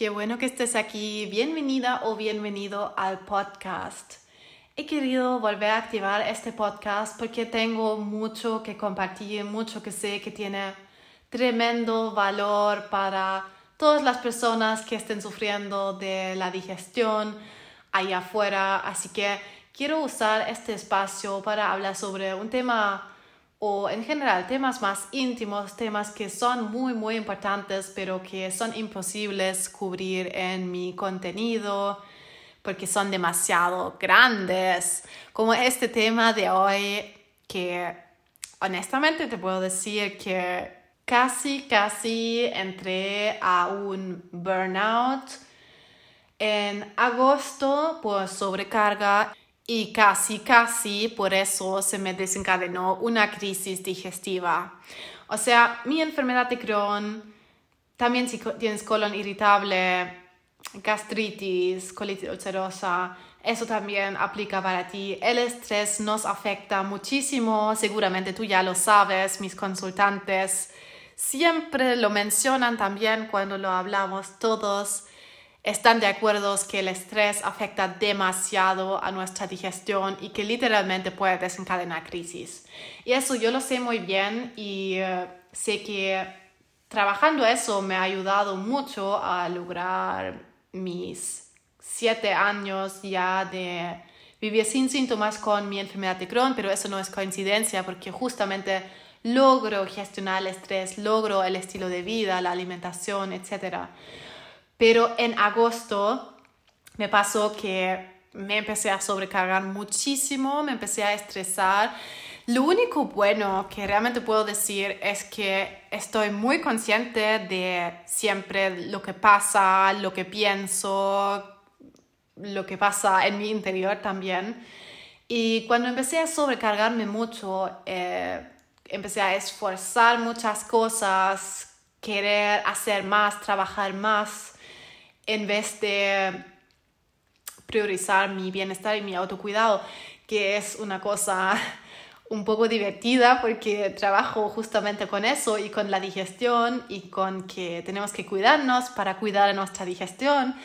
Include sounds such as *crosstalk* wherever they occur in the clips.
Qué bueno que estés aquí. Bienvenida o bienvenido al podcast. He querido volver a activar este podcast porque tengo mucho que compartir, mucho que sé que tiene tremendo valor para todas las personas que estén sufriendo de la digestión allá afuera. Así que quiero usar este espacio para hablar sobre un tema o en general temas más íntimos, temas que son muy, muy importantes, pero que son imposibles cubrir en mi contenido porque son demasiado grandes, como este tema de hoy que honestamente te puedo decir que casi, casi entré a un burnout en agosto por sobrecarga y casi, casi por eso se me desencadenó una crisis digestiva. O sea, mi enfermedad de Crohn, también si tienes colon irritable, gastritis, colitis ulcerosa, eso también aplica para ti. El estrés nos afecta muchísimo, seguramente tú ya lo sabes, mis consultantes siempre lo mencionan también cuando lo hablamos todos están de acuerdo que el estrés afecta demasiado a nuestra digestión y que literalmente puede desencadenar crisis. Y eso yo lo sé muy bien y eh, sé que trabajando eso me ha ayudado mucho a lograr mis siete años ya de vivir sin síntomas con mi enfermedad de Crohn, pero eso no es coincidencia porque justamente logro gestionar el estrés, logro el estilo de vida, la alimentación, etcétera. Pero en agosto me pasó que me empecé a sobrecargar muchísimo, me empecé a estresar. Lo único bueno que realmente puedo decir es que estoy muy consciente de siempre lo que pasa, lo que pienso, lo que pasa en mi interior también. Y cuando empecé a sobrecargarme mucho, eh, empecé a esforzar muchas cosas, querer hacer más, trabajar más en vez de priorizar mi bienestar y mi autocuidado, que es una cosa *laughs* un poco divertida porque trabajo justamente con eso y con la digestión y con que tenemos que cuidarnos para cuidar nuestra digestión.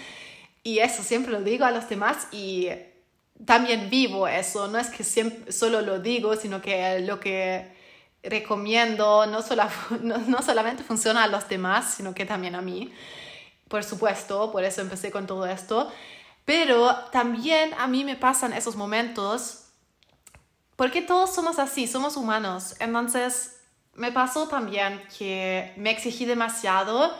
Y eso siempre lo digo a los demás y también vivo eso. No es que siempre, solo lo digo, sino que lo que recomiendo no, *laughs* no, no solamente funciona a los demás, sino que también a mí por supuesto, por eso empecé con todo esto, pero también a mí me pasan esos momentos, porque todos somos así, somos humanos, entonces me pasó también que me exigí demasiado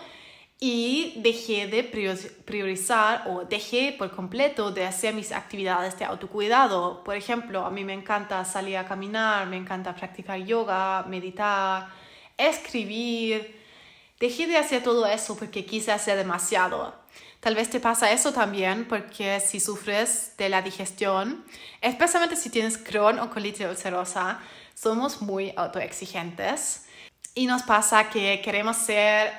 y dejé de priorizar o dejé por completo de hacer mis actividades de autocuidado. Por ejemplo, a mí me encanta salir a caminar, me encanta practicar yoga, meditar, escribir, Dejé de hacer todo eso porque quise hacer demasiado. Tal vez te pasa eso también porque si sufres de la digestión, especialmente si tienes Crohn o colitis ulcerosa, somos muy autoexigentes y nos pasa que queremos ser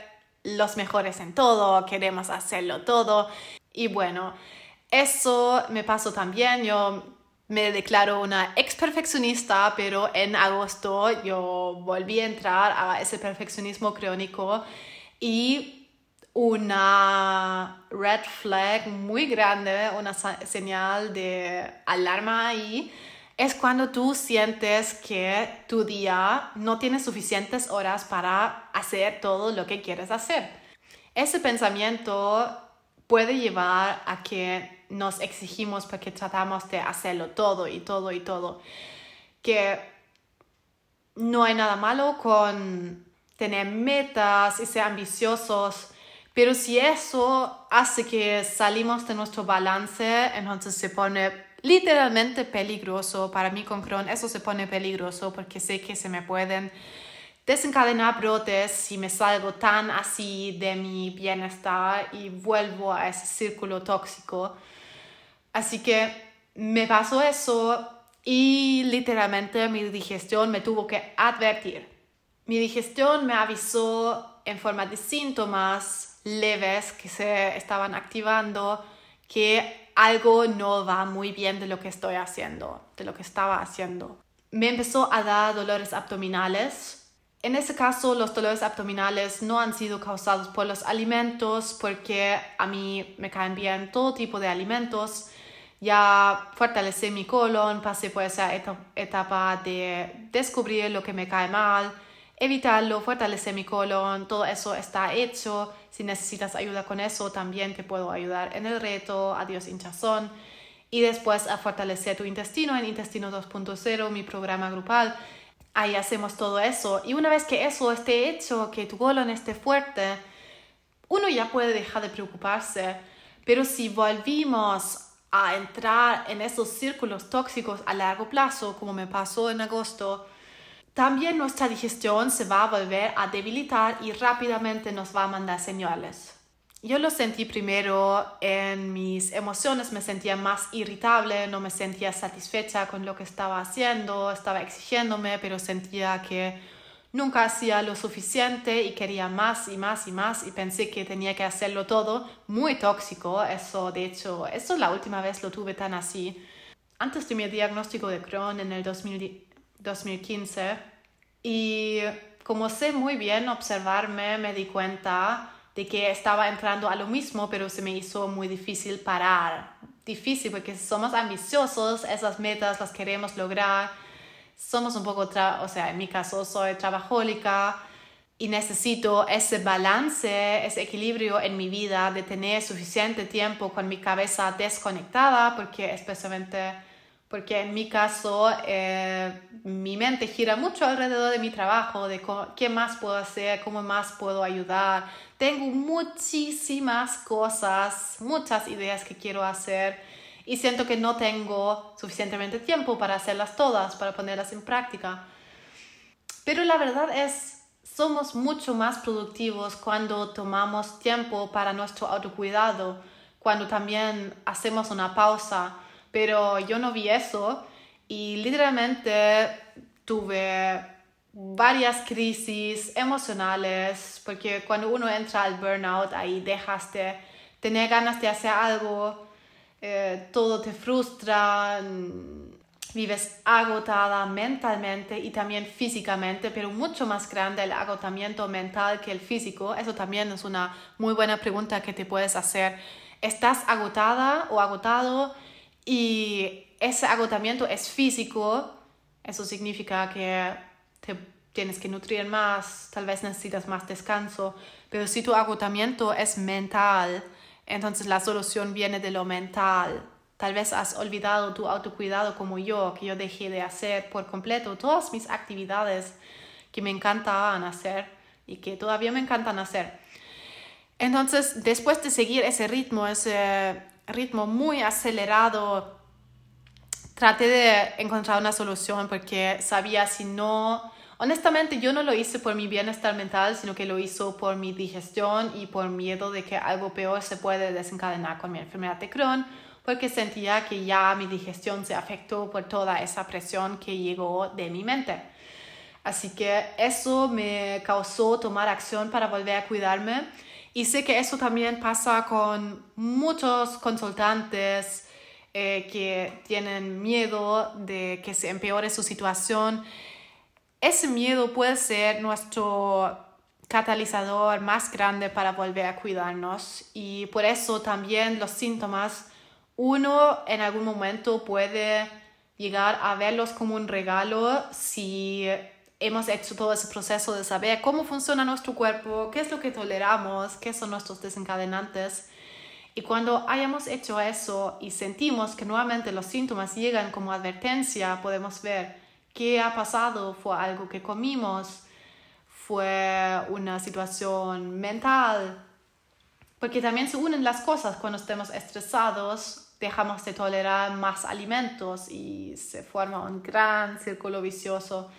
los mejores en todo, queremos hacerlo todo y bueno, eso me pasó también. Yo me declaro una ex perfeccionista, pero en agosto yo volví a entrar a ese perfeccionismo crónico y una red flag muy grande, una señal de alarma ahí, es cuando tú sientes que tu día no tiene suficientes horas para hacer todo lo que quieres hacer. Ese pensamiento puede llevar a que nos exigimos porque tratamos de hacerlo todo y todo y todo. Que no hay nada malo con tener metas y ser ambiciosos, pero si eso hace que salimos de nuestro balance, entonces se pone literalmente peligroso. Para mí con Crohn eso se pone peligroso porque sé que se me pueden desencadenar brotes si me salgo tan así de mi bienestar y vuelvo a ese círculo tóxico. Así que me pasó eso y literalmente mi digestión me tuvo que advertir. Mi digestión me avisó en forma de síntomas leves que se estaban activando que algo no va muy bien de lo que estoy haciendo, de lo que estaba haciendo. Me empezó a dar dolores abdominales En ese caso, los dolores abdominales no han sido causados por los alimentos porque a mí me caen bien todo tipo de alimentos. Ya fortalecé mi colon, pasé por esa etapa de descubrir lo que me cae mal, evitarlo, fortalecer mi colon, todo eso está hecho. Si necesitas ayuda con eso, también te puedo ayudar en el reto, adiós hinchazón. Y después a fortalecer tu intestino en Intestino 2.0, mi programa grupal ahí hacemos todo eso. Y una vez que eso esté hecho, que tu colon esté fuerte, uno ya puede dejar de preocuparse. Pero si volvimos a entrar en esos círculos tóxicos a largo plazo, como me pasó en agosto, también nuestra digestión se va a volver a debilitar y rápidamente nos va a mandar señales. Yo lo sentí primero en mis emociones, me sentía más irritable, no me sentía satisfecha con lo que estaba haciendo, estaba exigiéndome, pero sentía que nunca hacía lo suficiente y quería más y más y más y pensé que tenía que hacerlo todo, muy tóxico, eso de hecho, eso la última vez lo tuve tan así. Antes de mi diagnóstico de Crohn en el 2015 y como sé muy bien observarme, me di cuenta de que estaba entrando a lo mismo, pero se me hizo muy difícil parar. Difícil porque somos ambiciosos, esas metas las queremos lograr. Somos un poco, o sea, en mi caso soy trabajólica y necesito ese balance, ese equilibrio en mi vida de tener suficiente tiempo con mi cabeza desconectada, porque especialmente porque en mi caso eh, mi mente gira mucho alrededor de mi trabajo, de qué más puedo hacer, cómo más puedo ayudar. Tengo muchísimas cosas, muchas ideas que quiero hacer y siento que no tengo suficientemente tiempo para hacerlas todas, para ponerlas en práctica. Pero la verdad es, somos mucho más productivos cuando tomamos tiempo para nuestro autocuidado, cuando también hacemos una pausa pero yo no vi eso y literalmente tuve varias crisis emocionales, porque cuando uno entra al burnout, ahí dejas de tener ganas de hacer algo, eh, todo te frustra, vives agotada mentalmente y también físicamente, pero mucho más grande el agotamiento mental que el físico. Eso también es una muy buena pregunta que te puedes hacer. ¿Estás agotada o agotado? y ese agotamiento es físico, eso significa que te tienes que nutrir más, tal vez necesitas más descanso, pero si tu agotamiento es mental, entonces la solución viene de lo mental. Tal vez has olvidado tu autocuidado como yo, que yo dejé de hacer por completo todas mis actividades que me encantaban hacer y que todavía me encantan hacer. Entonces, después de seguir ese ritmo, ese ritmo muy acelerado, traté de encontrar una solución porque sabía si no, honestamente yo no lo hice por mi bienestar mental, sino que lo hizo por mi digestión y por miedo de que algo peor se puede desencadenar con mi enfermedad de Crohn, porque sentía que ya mi digestión se afectó por toda esa presión que llegó de mi mente. Así que eso me causó tomar acción para volver a cuidarme y sé que eso también pasa con muchos consultantes eh, que tienen miedo de que se empeore su situación. Ese miedo puede ser nuestro catalizador más grande para volver a cuidarnos y por eso también los síntomas uno en algún momento puede llegar a verlos como un regalo si hemos hecho todo ese proceso de saber cómo funciona nuestro cuerpo, qué es lo que toleramos, qué son nuestros desencadenantes. Y cuando hayamos hecho eso y sentimos que nuevamente los síntomas llegan como advertencia, podemos ver qué ha pasado, fue algo que comimos, fue una situación mental, porque también se unen las cosas cuando estemos estresados, dejamos de tolerar más alimentos y se forma un gran círculo vicioso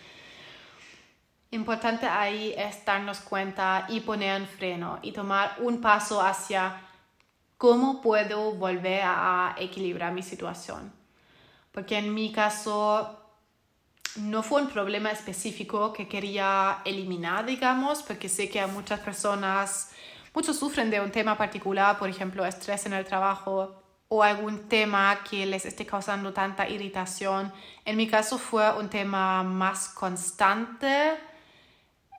Importante ahí es darnos cuenta y poner un freno y tomar un paso hacia cómo puedo volver a equilibrar mi situación. Porque en mi caso no fue un problema específico que quería eliminar, digamos, porque sé que a muchas personas, muchos sufren de un tema particular, por ejemplo, estrés en el trabajo o algún tema que les esté causando tanta irritación. En mi caso fue un tema más constante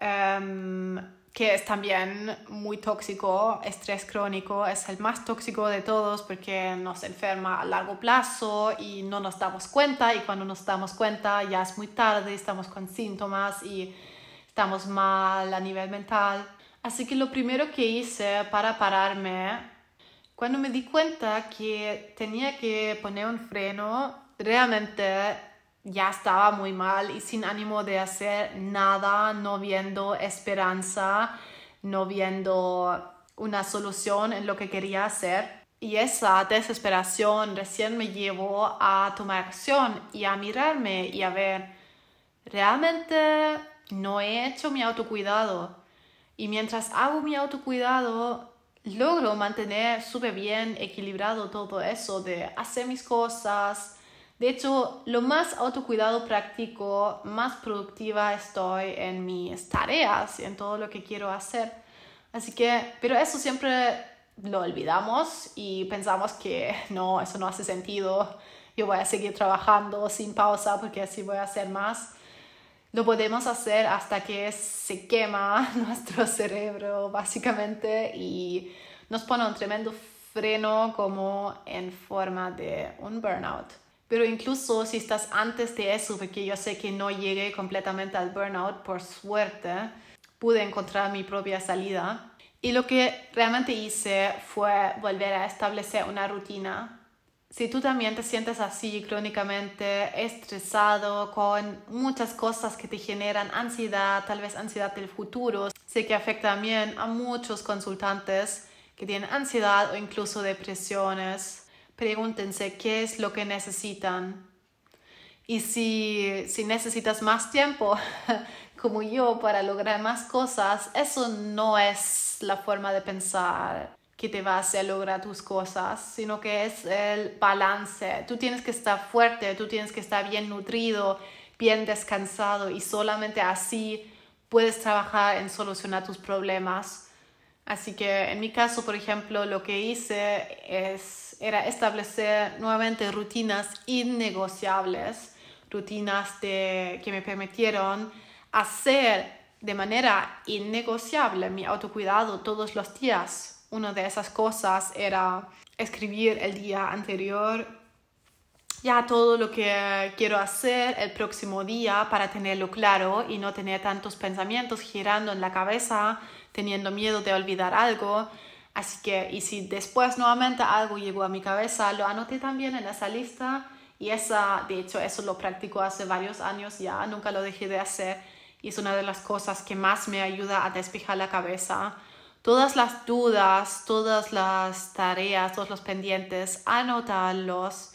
em, que es también muy tóxico, estrés crónico es el más tóxico de todos porque nos enferma a largo plazo y no nos damos cuenta y cuando nos damos cuenta ya es muy tarde, estamos con síntomas y estamos mal a nivel mental. Así que lo primero que hice para pararme, cuando me di cuenta que tenía que poner un freno, realmente ya estaba muy mal y sin ánimo de hacer nada, no viendo esperanza, no viendo una solución en lo que quería hacer. Y esa desesperación recién me llevó a tomar acción y a mirarme y a ver, realmente no he hecho mi autocuidado. Y mientras hago mi autocuidado, logro mantener súper bien equilibrado todo eso de hacer mis cosas, de hecho, lo más autocuidado práctico, más productiva estoy en mis tareas en todo lo que quiero hacer. Así que, pero eso siempre lo olvidamos y pensamos que *laughs* no, eso no hace sentido. Yo voy a seguir trabajando sin pausa porque así voy a hacer más. Lo podemos hacer hasta que se quema *laughs* nuestro cerebro básicamente y nos pone un tremendo freno como en forma de un burnout. Pero incluso si estás antes de eso, porque yo sé que no llegué completamente al burnout, por suerte, pude encontrar mi propia salida. Y lo que realmente hice fue volver a establecer una rutina. Si tú también te sientes así crónicamente estresado con muchas cosas que te generan ansiedad, tal vez ansiedad del futuro, sé que afecta también a muchos consultantes que tienen ansiedad o incluso depresiones pregúntense qué es lo que necesitan. Y si, si necesitas más tiempo, *laughs* como yo, para lograr más cosas, eso no es la forma de pensar que te va a hacer lograr tus cosas, sino que es el balance. Tú tienes que estar fuerte, tú tienes que estar bien nutrido, bien descansado y solamente así puedes trabajar en solucionar tus problemas. Así que en mi caso, por ejemplo, lo que hice es era establecer nuevamente rutinas innegociables, rutinas de, que me permitieron hacer de manera innegociable mi autocuidado todos los días. Una de esas cosas era escribir el día anterior ya todo lo que quiero hacer el próximo día para tenerlo claro y no tener tantos pensamientos girando en la cabeza, teniendo miedo de olvidar algo. Así que, y si después nuevamente algo llegó a mi cabeza, lo anoté también en esa lista y esa, de hecho, eso lo practico hace varios años ya, nunca lo dejé de hacer y es una de las cosas que más me ayuda a despejar la cabeza. Todas las dudas, todas las tareas, todos los pendientes, anotarlos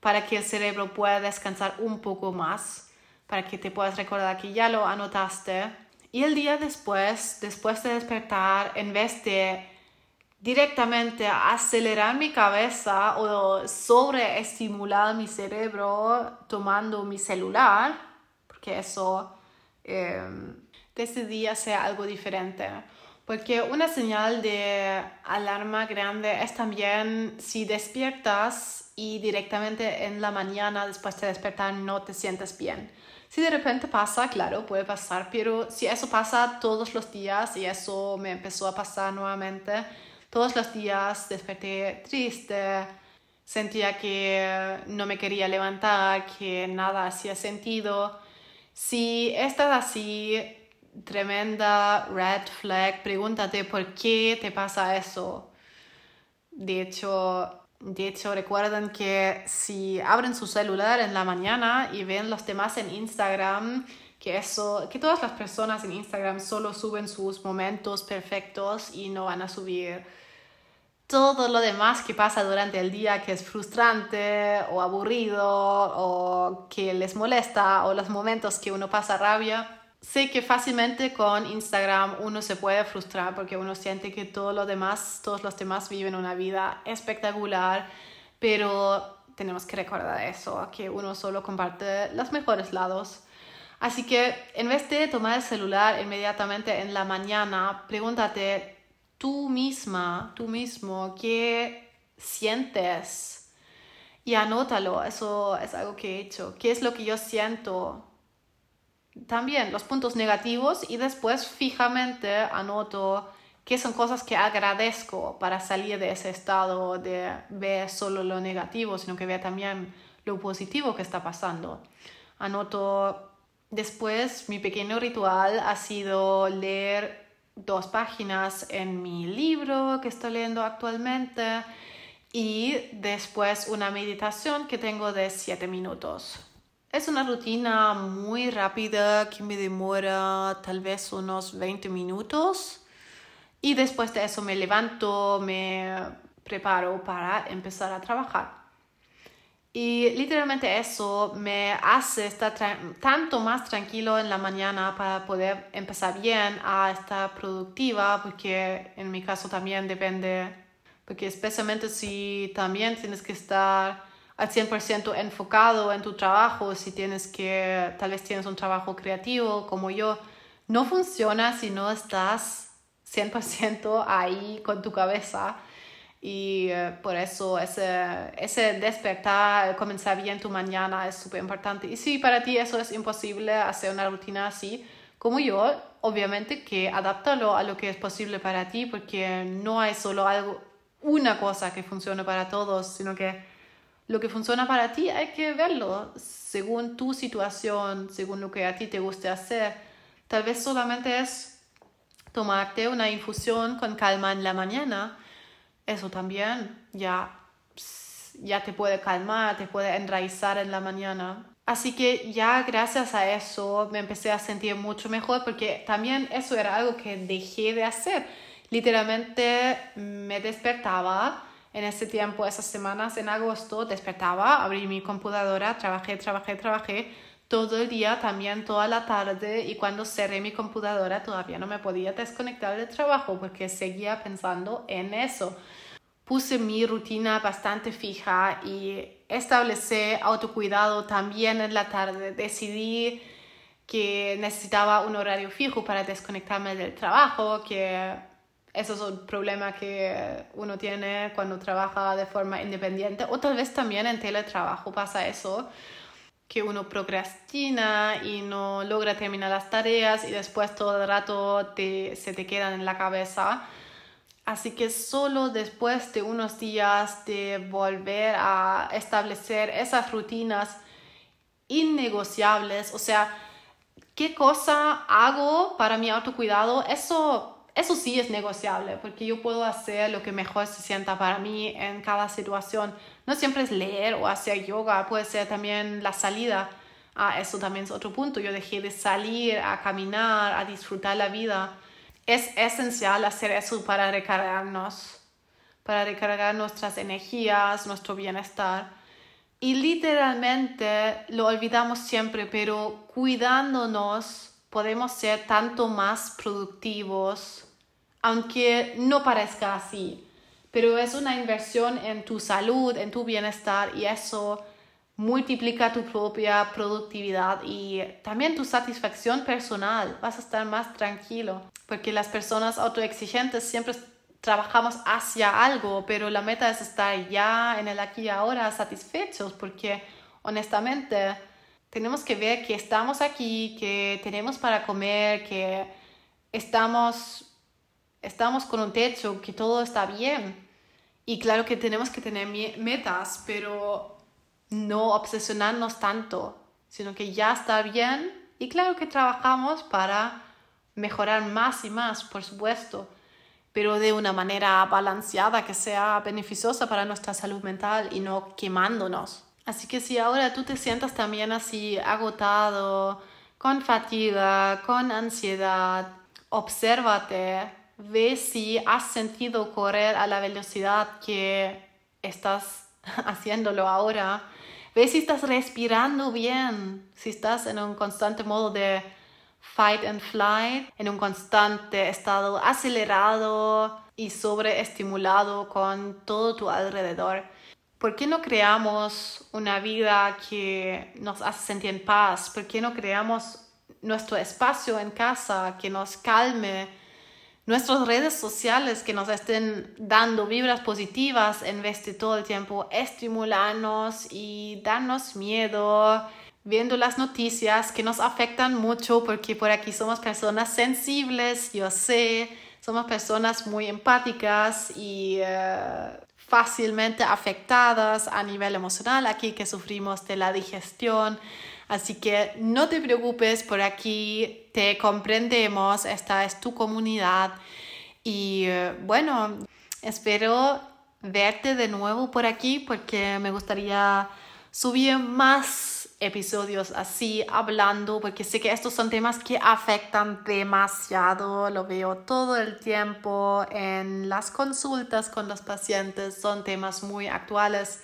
para que el cerebro pueda descansar un poco más, para que te puedas recordar que ya lo anotaste. Y el día después, después de despertar, en vez de directamente acelerar mi cabeza o sobreestimular mi cerebro tomando mi celular, porque eso eh, decidí hacer algo diferente. Porque una señal de alarma grande es también si despiertas y directamente en la mañana después de despertar no te sientes bien. Si de repente pasa, claro, puede pasar, pero si eso pasa todos los días y eso me empezó a pasar nuevamente, todos los días desperté triste, sentía que no me quería levantar, que nada hacía sentido. Si estás así, tremenda red flag, pregúntate por qué te pasa eso. De hecho, de hecho, recuerden que si abren su celular en la mañana y ven los demás en Instagram, que eso, que todas las personas en Instagram solo suben sus momentos perfectos y no van a subir todo lo demás que pasa durante el día que es frustrante o aburrido o que les molesta o los momentos que uno pasa rabia. Sé que fácilmente con Instagram uno se puede frustrar porque uno siente que todo lo demás, todos los demás viven una vida espectacular, pero tenemos que recordar eso, que uno solo comparte los mejores lados. Así que en vez de tomar el celular inmediatamente en la mañana, pregúntate, tú misma, tú mismo, qué sientes y anótalo. Eso es algo que he hecho. ¿Qué es lo que yo siento? también los puntos negativos y después fijamente anoto qué son cosas que agradezco para salir de ese estado de ver solo lo negativo, sino que vea también lo positivo que está pasando. Anoto después mi pequeño ritual ha sido leer dos páginas en mi libro que estoy leyendo actualmente y después una meditación que tengo de 7 minutos. Es una rutina muy rápida que me demora tal vez unos 20 minutos y después de eso me levanto, me preparo para empezar a trabajar. Y literalmente eso me hace estar tanto más tranquilo en la mañana para poder empezar bien a estar productiva, porque en mi caso también depende, porque especialmente si también tienes que estar al 100% enfocado en tu trabajo, si tienes que, tal vez tienes un trabajo creativo como yo, no funciona si no estás 100% ahí con tu cabeza y eh, por eso ese, ese despertar, comenzar bien tu mañana es súper importante. Y si para ti eso es imposible, hacer una rutina así, como yo, obviamente que adáptalo a lo que es posible para ti, porque no hay solo algo, una cosa que funcione para todos, sino que lo que funciona para ti hay que verlo según tu situación, según lo que a ti te guste hacer. Tal vez solamente es tomarte una infusión con calma en la mañana eso también ya, ya te puede calmar, te puede enraizar en la mañana. Así que ya gracias a eso me empecé a sentir mucho mejor porque también eso era algo que dejé de hacer. Literalmente me despertaba en ese tiempo, esas semanas en agosto, despertaba, abrí mi computadora, trabajé, trabajé, trabajé todo el día, también toda la tarde y cuando cerré mi computadora todavía no me podía desconectar del trabajo porque seguía pensando en eso. Puse mi rutina bastante fija y establecí autocuidado también en la tarde. Decidí que necesitaba un horario fijo para desconectarme del trabajo, que eso es un problema que uno tiene cuando trabaja de forma independiente o tal vez también en teletrabajo pasa eso que uno procrastina y no logra terminar las tareas y después todo el rato se te quedan en la cabeza. Así que solo después de unos días de volver a establecer esas rutinas innegociables, o sea, ¿qué cosa hago para mi autocuidado? Eso eso sí es negociable, porque yo puedo hacer lo que mejor se sienta para mí en cada situación. No siempre es leer o hacer yoga, puede ser también la salida. Ah, eso también es otro punto. Yo dejé de salir a caminar, a disfrutar la vida. Es esencial hacer eso para recargarnos, para recargar nuestras energías, nuestro bienestar. Y literalmente lo olvidamos siempre, pero cuidándonos podemos ser tanto más productivos, aunque no parezca así. Pero es una inversión en tu salud, en tu bienestar y eso multiplica tu propia productividad y también tu satisfacción personal. Vas a estar más tranquilo porque las personas autoexigentes siempre trabajamos hacia algo, pero la meta es estar ya en el aquí y ahora satisfechos porque honestamente tenemos que ver que estamos aquí, que tenemos para comer, que estamos estamos con un techo, que todo está bien. Y claro que tenemos que tener metas, pero no obsesionarnos tanto, sino que ya está bien. Y claro que trabajamos para mejorar más y más, por supuesto, pero de una manera balanceada que sea beneficiosa para nuestra salud mental y no quemándonos. Así que si ahora tú te sientas también así agotado, con fatiga, con ansiedad, obsérvate ve si has sentido correr a la velocidad que estás *laughs* haciéndolo ahora. Ve si estás respirando bien, si estás en un constante modo de fight and flight, en un constante estado acelerado y sobreestimulado con todo tu alrededor. ¿Por qué no creamos una vida que nos hace sentir en paz? ¿Por qué no creamos nuestro espacio en casa que nos calme? Nuestras redes sociales que nos estén dando vibras positivas en vez de todo el tiempo estimularnos y darnos miedo, viendo las noticias que nos afectan mucho porque por aquí somos personas sensibles, yo sé, somos personas muy empáticas y eh, fácilmente afectadas a nivel emocional aquí que sufrimos de la digestión. Así que no te preocupes, por aquí te comprendemos, esta es tu comunidad. Y eh, bueno, espero verte de nuevo por aquí porque me gustaría subir más episodios así hablando porque sé que estos son temas que afectan demasiado, lo veo todo el tiempo en las consultas con los pacientes, son temas muy actuales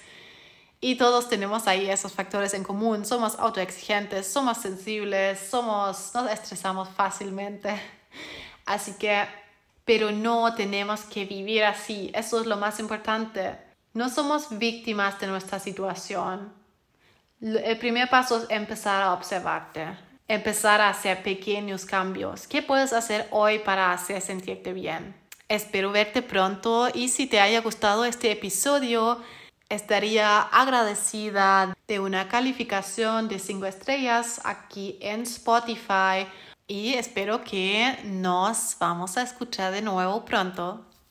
y todos tenemos ahí esos factores en común, somos autoexigentes, somos sensibles, somos nos estresamos fácilmente. *laughs* Así que pero no tenemos que vivir así, eso es lo más importante. No somos víctimas de nuestra situación el primer paso es empezar a observarte, empezar a hacer pequeños cambios. ¿Qué puedes hacer hoy para hacer sentirte bien? Espero verte pronto y si te haya gustado este episodio, estaría agradecida de una calificación de 5 estrellas aquí en Spotify y espero que nos vamos a escuchar de nuevo pronto.